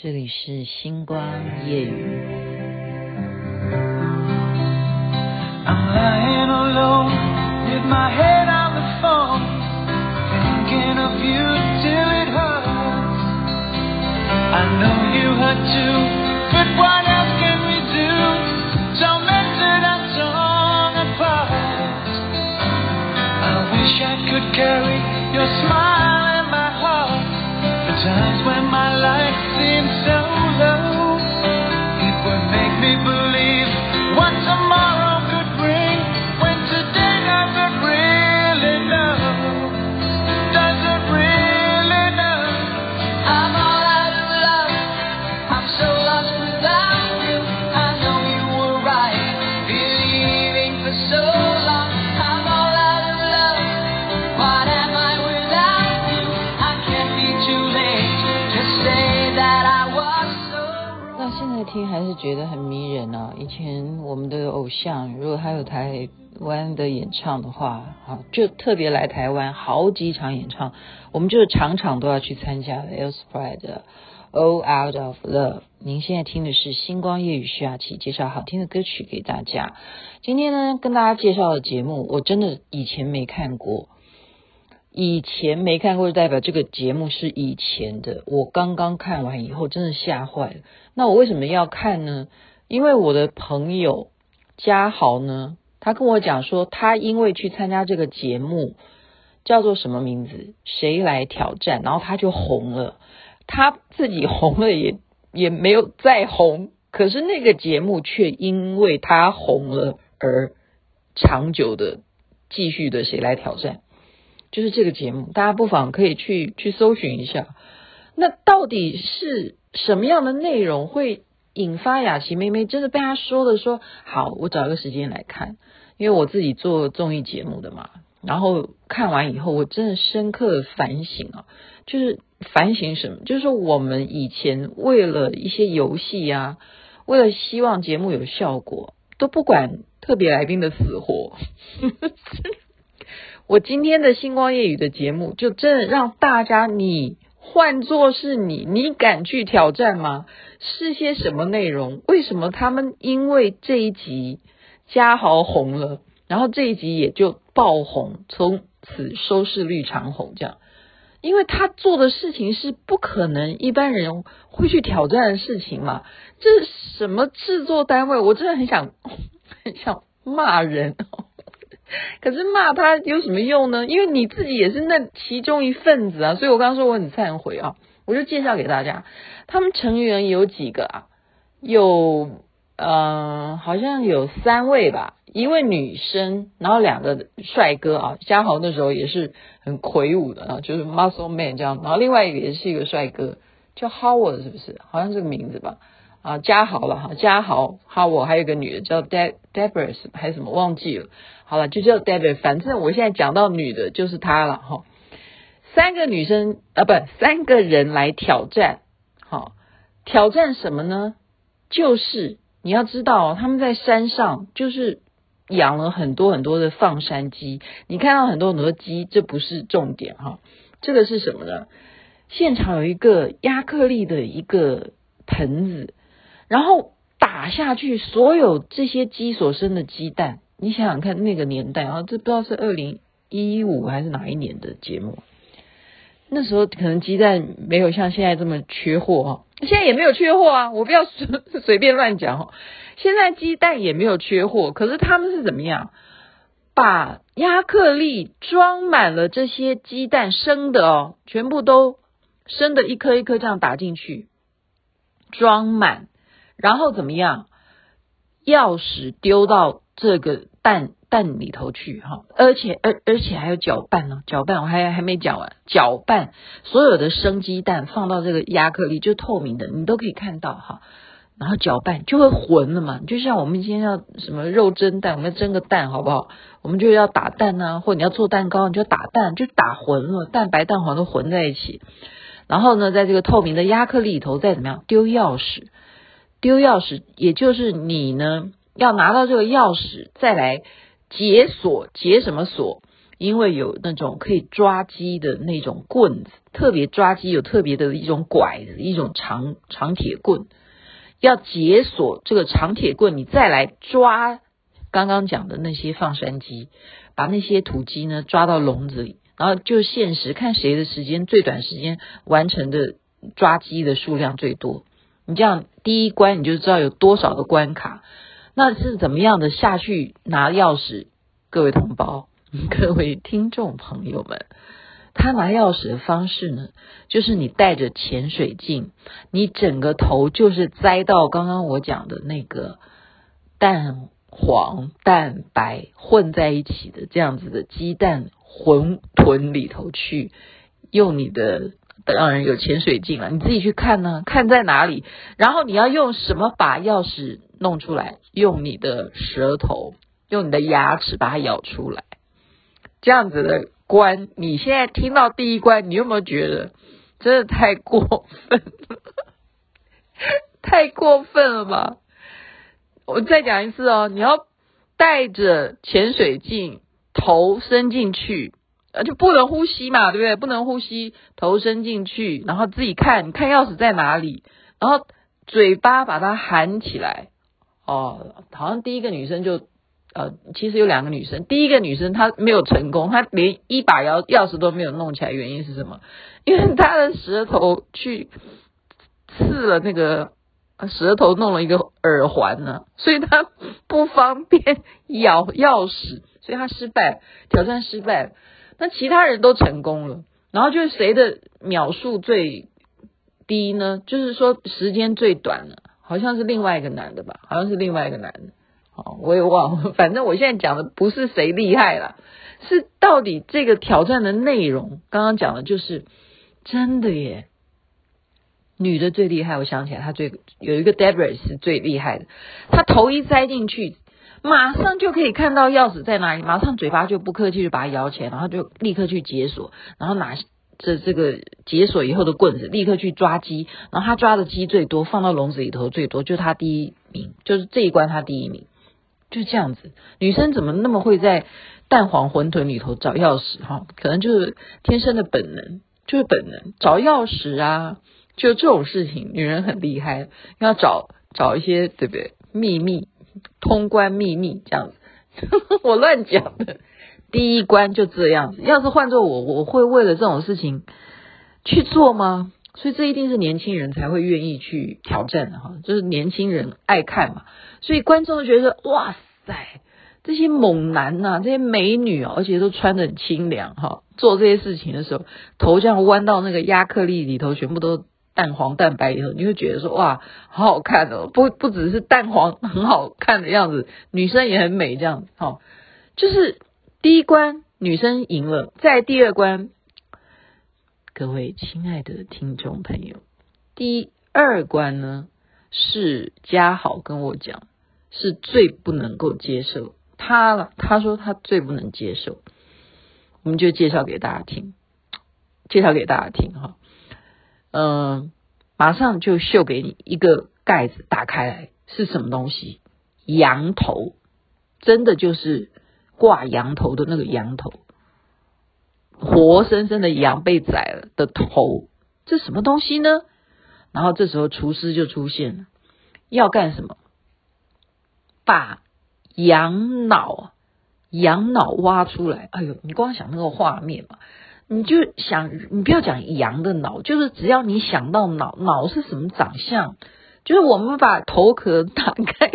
这里是星光夜语。I'm lying alone with my head on the phone, thinking 有台湾的演唱的话，啊，就特别来台湾好几场演唱，我们就是场场都要去参加的。Air Supply 的 All Out of Love。您现在听的是星光夜雨徐雅琪介绍好听的歌曲给大家。今天呢，跟大家介绍的节目，我真的以前没看过。以前没看过，就代表这个节目是以前的。我刚刚看完以后，真的吓坏了。那我为什么要看呢？因为我的朋友嘉豪呢，他跟我讲说，他因为去参加这个节目，叫做什么名字？谁来挑战？然后他就红了。他自己红了也也没有再红，可是那个节目却因为他红了而长久的继续的谁来挑战。就是这个节目，大家不妨可以去去搜寻一下。那到底是什么样的内容会引发雅琪妹妹真的被他说的说好？我找一个时间来看，因为我自己做综艺节目的嘛。然后看完以后，我真的深刻的反省啊，就是反省什么？就是说我们以前为了一些游戏啊，为了希望节目有效果，都不管特别来宾的死活。我今天的星光夜语的节目，就真的让大家，你换作是你，你敢去挑战吗？是些什么内容？为什么他们因为这一集嘉豪红了，然后这一集也就爆红，从此收视率长红这样？因为他做的事情是不可能一般人会去挑战的事情嘛。这什么制作单位？我真的很想 很想骂人。可是骂他有什么用呢？因为你自己也是那其中一份子啊，所以我刚刚说我很忏悔啊，我就介绍给大家，他们成员有几个啊？有嗯、好像有三位吧，一位女生，然后两个帅哥啊，嘉豪那时候也是很魁梧的啊，就是 muscle man 这样，然后另外一个也是一个帅哥，叫 Howard 是不是？好像这个名字吧。啊，嘉豪了哈，嘉豪，哈，我还有个女的叫 De Debra 还是什么忘记了，好了，就叫 Debra，反正我现在讲到女的就是她了哈。三个女生啊，不，三个人来挑战，好，挑战什么呢？就是你要知道，他们在山上就是养了很多很多的放山鸡，你看到很多很多鸡，这不是重点哈，这个是什么呢？现场有一个亚克力的一个盆子。然后打下去，所有这些鸡所生的鸡蛋，你想想看，那个年代啊，这不知道是二零一五还是哪一年的节目。那时候可能鸡蛋没有像现在这么缺货哈，现在也没有缺货啊，我不要随随便乱讲哈。现在鸡蛋也没有缺货，可是他们是怎么样？把亚克力装满了这些鸡蛋生的哦，全部都生的一颗一颗这样打进去，装满。然后怎么样？钥匙丢到这个蛋蛋里头去哈，而且而而且还有搅拌呢，搅拌我还还没讲完，搅拌所有的生鸡蛋放到这个亚克力就透明的，你都可以看到哈。然后搅拌就会混了嘛，就像我们今天要什么肉蒸蛋，我们要蒸个蛋好不好？我们就要打蛋呐，或你要做蛋糕，你就打蛋，就打混了，蛋白蛋黄都混在一起。然后呢，在这个透明的亚克力里头再怎么样丢钥匙。丢钥匙，也就是你呢，要拿到这个钥匙，再来解锁，解什么锁？因为有那种可以抓鸡的那种棍子，特别抓鸡有特别的一种拐子，一种长长铁棍，要解锁这个长铁棍，你再来抓刚刚讲的那些放山鸡，把那些土鸡呢抓到笼子里，然后就限时看谁的时间最短，时间完成的抓鸡的数量最多。你这样第一关你就知道有多少个关卡，那是怎么样的下去拿钥匙？各位同胞，各位听众朋友们，他拿钥匙的方式呢，就是你带着潜水镜，你整个头就是栽到刚刚我讲的那个蛋黄蛋白混在一起的这样子的鸡蛋馄饨里头去，用你的。当然有潜水镜了，你自己去看呢，看在哪里，然后你要用什么把钥匙弄出来？用你的舌头，用你的牙齿把它咬出来。这样子的关，你现在听到第一关，你有没有觉得真的太过分了？太过分了吧？我再讲一次哦，你要带着潜水镜，头伸进去。呃，就不能呼吸嘛，对不对？不能呼吸，头伸进去，然后自己看，看钥匙在哪里，然后嘴巴把它含起来。哦，好像第一个女生就，呃，其实有两个女生，第一个女生她没有成功，她连一把钥钥匙都没有弄起来，原因是什么？因为她的舌头去刺了那个舌头，弄了一个耳环呢，所以她不方便 咬钥匙，所以她失败，挑战失败。那其他人都成功了，然后就是谁的秒数最低呢？就是说时间最短了，好像是另外一个男的吧，好像是另外一个男的，哦，我也忘了。反正我现在讲的不是谁厉害了，是到底这个挑战的内容。刚刚讲的就是真的耶，女的最厉害。我想起来，她最有一个 Debra 是最厉害的，她头一栽进去。马上就可以看到钥匙在哪里，马上嘴巴就不客气就把它咬起来，然后就立刻去解锁，然后拿着这个解锁以后的棍子，立刻去抓鸡，然后他抓的鸡最多，放到笼子里头最多，就他第一名，就是这一关他第一名，就这样子。女生怎么那么会在蛋黄馄饨里头找钥匙？哈，可能就是天生的本能，就是本能找钥匙啊，就这种事情，女人很厉害，要找找一些对不对？秘密。通关秘密这样子，我乱讲的。第一关就这样子，要是换做我，我会为了这种事情去做吗？所以这一定是年轻人才会愿意去挑战的哈，就是年轻人爱看嘛。所以观众觉得哇塞，这些猛男呐，这些美女啊，而且都穿得很清凉哈，做这些事情的时候，头这样弯到那个亚克力里头，全部都。蛋黄蛋白以后，你会觉得说哇，好好看哦！不不只是蛋黄 很好看的样子，女生也很美，这样子哈。就是第一关女生赢了，在第二关，各位亲爱的听众朋友，第二关呢是嘉豪跟我讲是最不能够接受，他了他说他最不能接受，我们就介绍给大家听，介绍给大家听哈。嗯，马上就秀给你一个盖子，打开来是什么东西？羊头，真的就是挂羊头的那个羊头，活生生的羊被宰了的头，这什么东西呢？然后这时候厨师就出现了，要干什么？把羊脑，羊脑挖出来。哎呦，你光想那个画面嘛。你就想，你不要讲羊的脑，就是只要你想到脑，脑是什么长相，就是我们把头壳打开，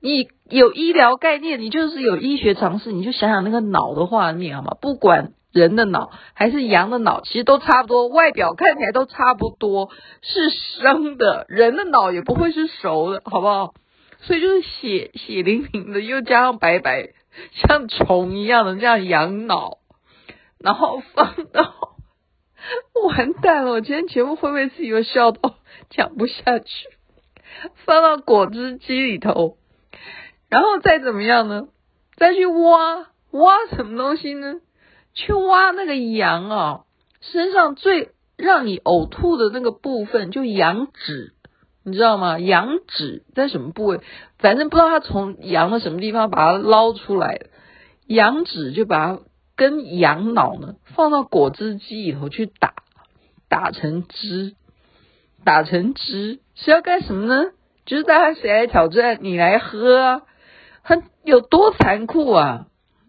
你有医疗概念，你就是有医学常识，你就想想那个脑的画面好吗？不管人的脑还是羊的脑，其实都差不多，外表看起来都差不多，是生的，人的脑也不会是熟的，好不好？所以就是血血淋淋的，又加上白白像虫一样的这样羊脑。然后放到，完蛋了！我今天节目会不会是有笑到讲不下去？放到果汁机里头，然后再怎么样呢？再去挖挖什么东西呢？去挖那个羊啊，身上最让你呕吐的那个部分，就羊脂，你知道吗？羊脂在什么部位？反正不知道它从羊的什么地方把它捞出来，羊脂就把它。跟羊脑呢放到果汁机里头去打，打成汁，打成汁是要干什么呢？就是大家谁来挑战，你来喝啊，很有多残酷啊！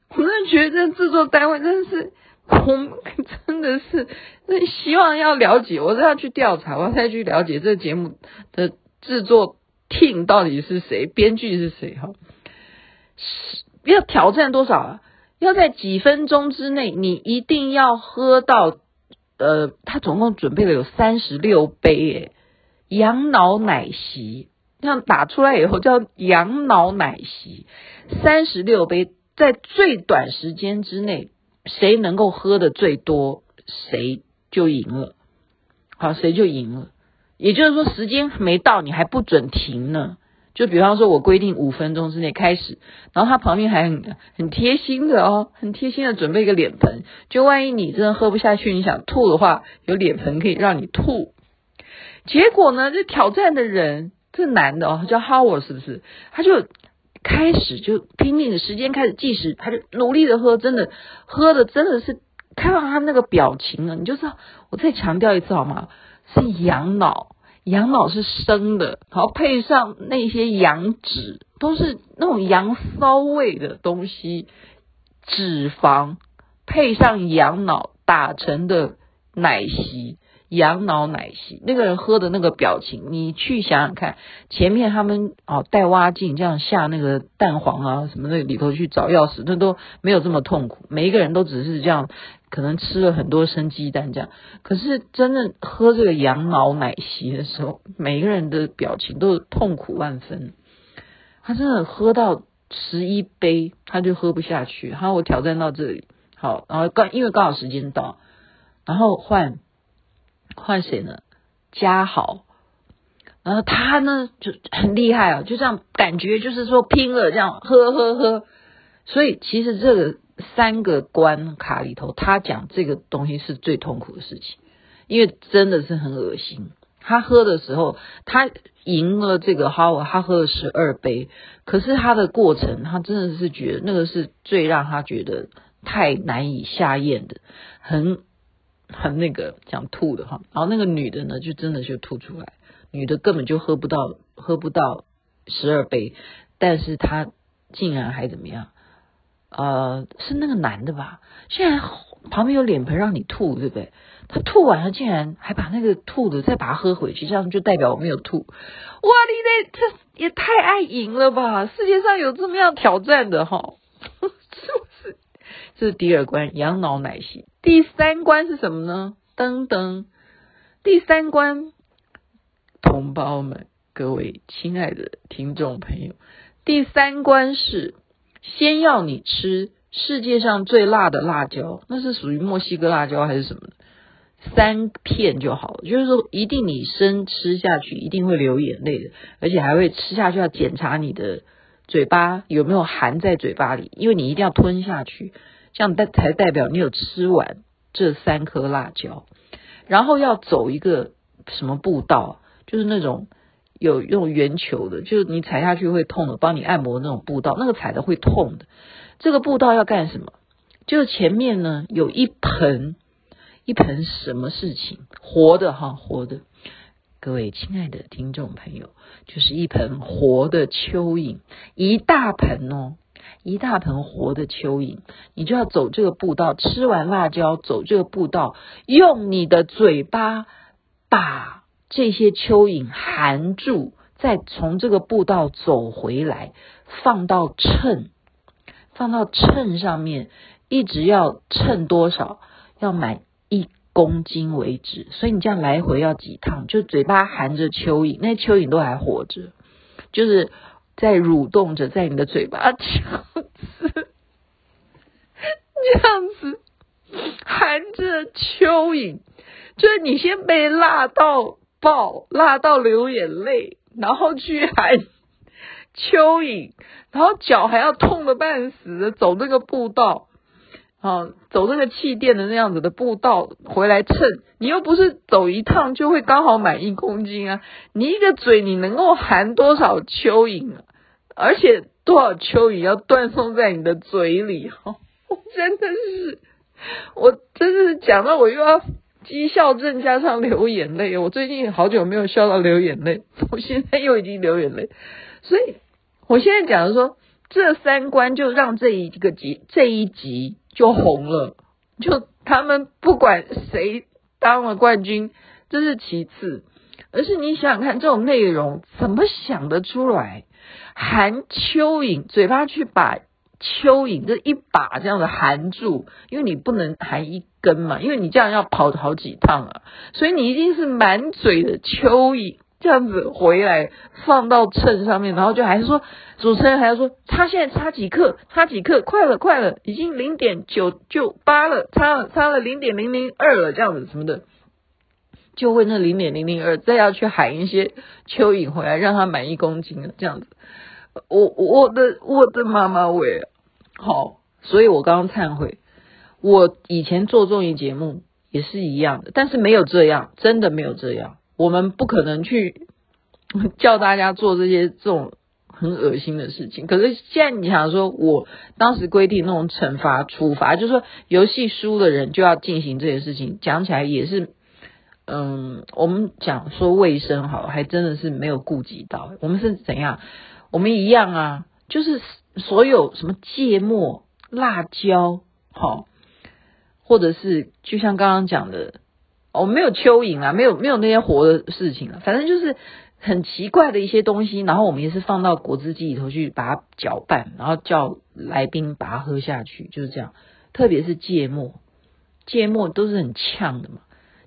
我真的觉得这制作单位真的是，我们 真的是，希望要了解，我是要去调查，我要再去了解这个节目的制作 team 到底是谁，编剧是谁哈？是要挑战多少啊？要在几分钟之内，你一定要喝到，呃，他总共准备了有三十六杯诶，羊脑奶昔。这样打出来以后叫羊脑奶昔，三十六杯，在最短时间之内，谁能够喝的最多，谁就赢了。好，谁就赢了。也就是说，时间没到，你还不准停呢。就比方说，我规定五分钟之内开始，然后他旁边还很很贴心的哦，很贴心的准备一个脸盆，就万一你真的喝不下去，你想吐的话，有脸盆可以让你吐。结果呢，这挑战的人。这男的哦，叫 Howard 是不是？他就开始就拼命的时间开始计时，他就努力的喝，真的喝的真的是看到他那个表情了，你就知道。我再强调一次好吗？是养脑，羊脑是生的，然后配上那些羊脂，都是那种羊骚味的东西，脂肪配上羊脑打成的奶昔。羊脑奶昔，那个人喝的那个表情，你去想想看，前面他们哦带蛙镜这样下那个蛋黄啊什么那里头去找钥匙，那都没有这么痛苦。每一个人都只是这样，可能吃了很多生鸡蛋这样。可是真正喝这个羊脑奶昔的时候，每一个人的表情都是痛苦万分。他真的喝到十一杯，他就喝不下去。好，我挑战到这里，好，然后刚因为刚好时间到，然后换。换谁呢？嘉豪，然后他呢就很厉害啊，就这样感觉就是说拼了，这样喝喝喝。所以其实这个三个关卡里头，他讲这个东西是最痛苦的事情，因为真的是很恶心。他喝的时候，他赢了这个哈，他喝了十二杯，可是他的过程，他真的是觉得那个是最让他觉得太难以下咽的，很。很那个想吐的哈，然后那个女的呢，就真的就吐出来，女的根本就喝不到，喝不到十二杯，但是她竟然还怎么样？呃，是那个男的吧？现在旁边有脸盆让你吐，对不对？他吐完了，竟然还把那个吐的再把它喝回去，这样就代表我没有吐。哇，你这这也太爱赢了吧？世界上有这么样挑战的哈？是不是？这是第二关，羊脑奶昔。第三关是什么呢？噔噔，第三关，同胞们，各位亲爱的听众朋友，第三关是先要你吃世界上最辣的辣椒，那是属于墨西哥辣椒还是什么？三片就好了，就是说一定你生吃下去一定会流眼泪的，而且还会吃下去要检查你的嘴巴有没有含在嘴巴里，因为你一定要吞下去。这样代才代表你有吃完这三颗辣椒，然后要走一个什么步道，就是那种有用圆球的，就是你踩下去会痛的，帮你按摩那种步道，那个踩的会痛的。这个步道要干什么？就是前面呢有一盆一盆什么事情活的哈活的，各位亲爱的听众朋友，就是一盆活的蚯蚓，一大盆哦。一大盆活的蚯蚓，你就要走这个步道，吃完辣椒走这个步道，用你的嘴巴把这些蚯蚓含住，再从这个步道走回来，放到秤，放到秤上面，一直要称多少，要满一公斤为止。所以你这样来回要几趟？就嘴巴含着蚯蚓，那蚯蚓都还活着，就是。在蠕动着，在你的嘴巴，这样子，这样子含着蚯蚓，就是你先被辣到爆，辣到流眼泪，然后去含蚯蚓，然后脚还要痛得半死走那个步道。啊，走那个气垫的那样子的步道回来称，你又不是走一趟就会刚好满一公斤啊！你一个嘴你能够含多少蚯蚓啊？而且多少蚯蚓要断送在你的嘴里？哈，我真的是，我真的是讲到我又要讥笑症加上流眼泪。我最近好久没有笑到流眼泪，我现在又已经流眼泪。所以我现在讲的说，这三关就让这一个集这一集就红了。就他们不管谁当了冠军，这是其次，而是你想想看，这种内容怎么想得出来？含蚯蚓，嘴巴去把蚯蚓这一把这样的含住，因为你不能含一根嘛，因为你这样要跑好几趟啊，所以你一定是满嘴的蚯蚓。这样子回来放到秤上面，然后就还是说，主持人还要说，他现在差几克，差几克，快了快了，已经零点九九八了，差了差了零点零零二了，这样子什么的，就问那零点零零二，再要去喊一些蚯蚓回来，让他满一公斤了，这样子，我我的我的妈妈喂，好，所以我刚刚忏悔，我以前做综艺节目也是一样的，但是没有这样，真的没有这样。我们不可能去 叫大家做这些这种很恶心的事情。可是现在你想说，我当时规定那种惩罚处罚，就是说游戏输的人就要进行这些事情，讲起来也是，嗯，我们讲说卫生好，还真的是没有顾及到。我们是怎样？我们一样啊，就是所有什么芥末、辣椒，好，或者是就像刚刚讲的。我没有蚯蚓啊，没有没有那些活的事情啊，反正就是很奇怪的一些东西，然后我们也是放到果汁机里头去把它搅拌，然后叫来宾把它喝下去，就是这样。特别是芥末，芥末都是很呛的嘛，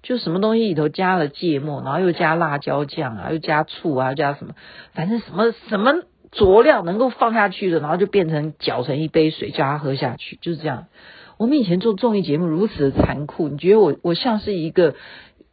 就什么东西里头加了芥末，然后又加辣椒酱啊，又加醋啊，加什么，反正什么什么佐料能够放下去的，然后就变成搅成一杯水，叫他喝下去，就是这样。我们以前做综艺节目如此的残酷，你觉得我我像是一个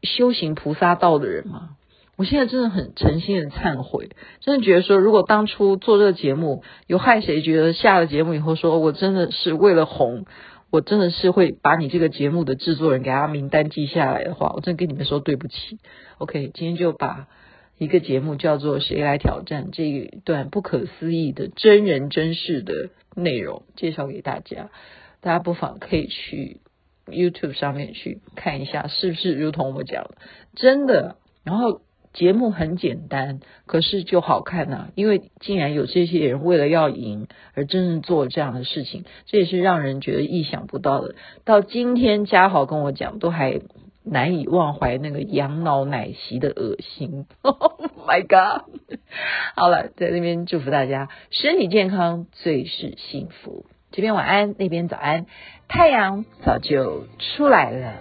修行菩萨道的人吗？我现在真的很诚心的忏悔，真的觉得说，如果当初做这个节目有害谁，觉得下了节目以后说我真的是为了红，我真的是会把你这个节目的制作人给他名单记下来的话，我真的跟你们说对不起。OK，今天就把一个节目叫做《谁来挑战》这一段不可思议的真人真事的内容介绍给大家。大家不妨可以去 YouTube 上面去看一下，是不是如同我讲的，真的。然后节目很简单，可是就好看呐、因为竟然有这些人为了要赢而真正做这样的事情，这也是让人觉得意想不到的。到今天嘉豪跟我讲，都还难以忘怀那个羊脑奶昔的恶心。Oh my god！好了，在这边祝福大家身体健康，最是幸福。这边晚安，那边早安，太阳早就出来了。